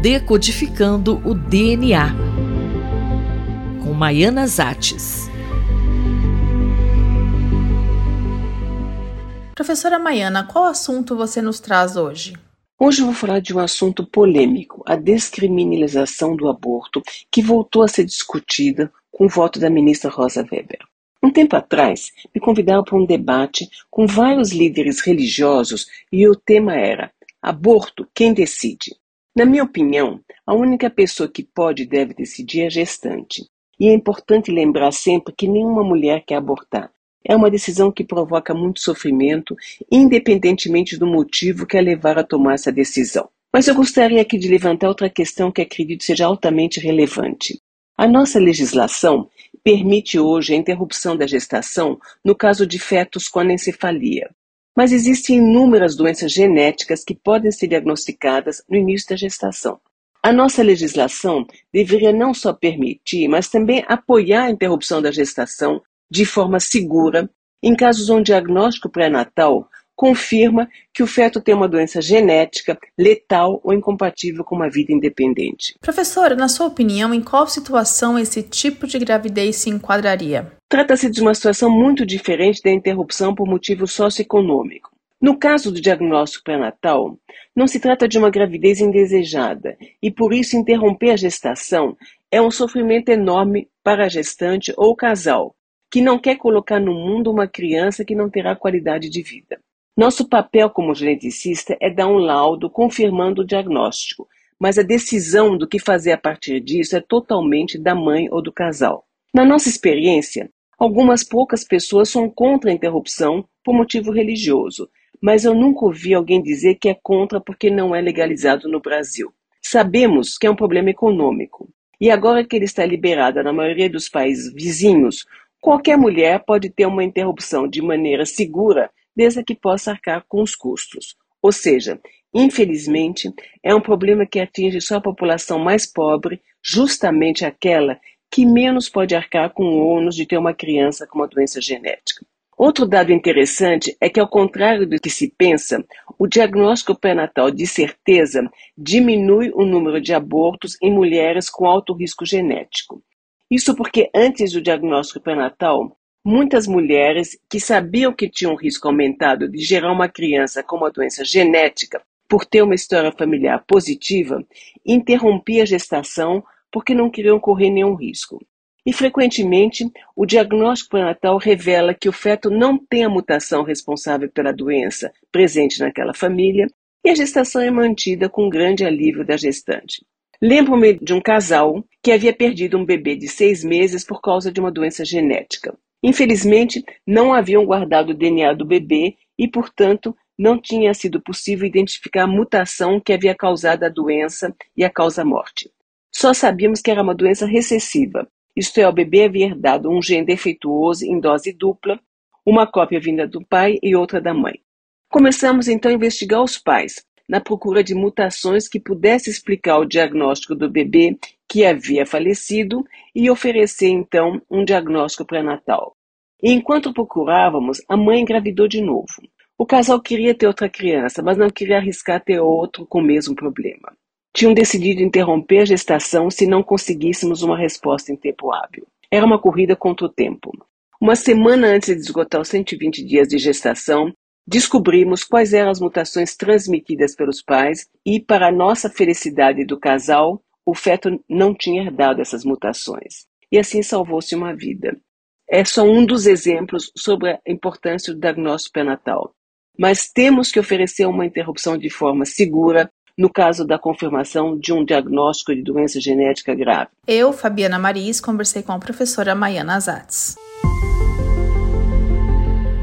Decodificando o DNA, com Maiana Zates. Professora Maiana, qual assunto você nos traz hoje? Hoje eu vou falar de um assunto polêmico, a descriminalização do aborto, que voltou a ser discutida com o voto da ministra Rosa Weber. Um tempo atrás, me convidaram para um debate com vários líderes religiosos e o tema era Aborto, quem decide? Na minha opinião, a única pessoa que pode e deve decidir é a gestante. E é importante lembrar sempre que nenhuma mulher quer abortar. É uma decisão que provoca muito sofrimento, independentemente do motivo que a levar a tomar essa decisão. Mas eu gostaria aqui de levantar outra questão que acredito seja altamente relevante. A nossa legislação permite hoje a interrupção da gestação no caso de fetos com anencefalia. Mas existem inúmeras doenças genéticas que podem ser diagnosticadas no início da gestação. A nossa legislação deveria não só permitir, mas também apoiar a interrupção da gestação de forma segura em casos onde o diagnóstico pré-natal confirma que o feto tem uma doença genética, letal ou incompatível com uma vida independente. Professora, na sua opinião, em qual situação esse tipo de gravidez se enquadraria? Trata-se de uma situação muito diferente da interrupção por motivo socioeconômico. No caso do diagnóstico pré-natal, não se trata de uma gravidez indesejada e por isso interromper a gestação é um sofrimento enorme para a gestante ou o casal, que não quer colocar no mundo uma criança que não terá qualidade de vida. Nosso papel como geneticista é dar um laudo confirmando o diagnóstico, mas a decisão do que fazer a partir disso é totalmente da mãe ou do casal. Na nossa experiência, algumas poucas pessoas são contra a interrupção por motivo religioso, mas eu nunca ouvi alguém dizer que é contra porque não é legalizado no Brasil. Sabemos que é um problema econômico. E agora que ele está liberado na maioria dos países vizinhos, qualquer mulher pode ter uma interrupção de maneira segura desde que possa arcar com os custos. Ou seja, infelizmente, é um problema que atinge só a população mais pobre, justamente aquela que menos pode arcar com o ônus de ter uma criança com uma doença genética. Outro dado interessante é que, ao contrário do que se pensa, o diagnóstico pré-natal de certeza diminui o número de abortos em mulheres com alto risco genético. Isso porque antes do diagnóstico pré-natal, Muitas mulheres que sabiam que tinham um risco aumentado de gerar uma criança com uma doença genética por ter uma história familiar positiva, interrompiam a gestação porque não queriam correr nenhum risco. E frequentemente, o diagnóstico pré-natal revela que o feto não tem a mutação responsável pela doença presente naquela família e a gestação é mantida com grande alívio da gestante. Lembro-me de um casal que havia perdido um bebê de seis meses por causa de uma doença genética. Infelizmente, não haviam guardado o DNA do bebê e, portanto, não tinha sido possível identificar a mutação que havia causado a doença e a causa-morte. Só sabíamos que era uma doença recessiva, isto é, o bebê havia herdado um gene defeituoso em dose dupla, uma cópia vinda do pai e outra da mãe. Começamos então a investigar os pais, na procura de mutações que pudessem explicar o diagnóstico do bebê que havia falecido e oferecer então um diagnóstico pré-natal. Enquanto procurávamos, a mãe engravidou de novo. O casal queria ter outra criança, mas não queria arriscar ter outro com o mesmo problema. Tinham decidido interromper a gestação se não conseguíssemos uma resposta em tempo hábil. Era uma corrida contra o tempo. Uma semana antes de esgotar os 120 dias de gestação, descobrimos quais eram as mutações transmitidas pelos pais e, para nossa felicidade do casal, o feto não tinha herdado essas mutações. E assim salvou-se uma vida. É só um dos exemplos sobre a importância do diagnóstico pré-natal. Mas temos que oferecer uma interrupção de forma segura no caso da confirmação de um diagnóstico de doença genética grave. Eu, Fabiana Maris, conversei com a professora Maiana Azatz.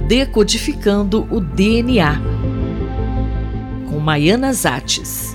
Decodificando o DNA com Maiana Zates.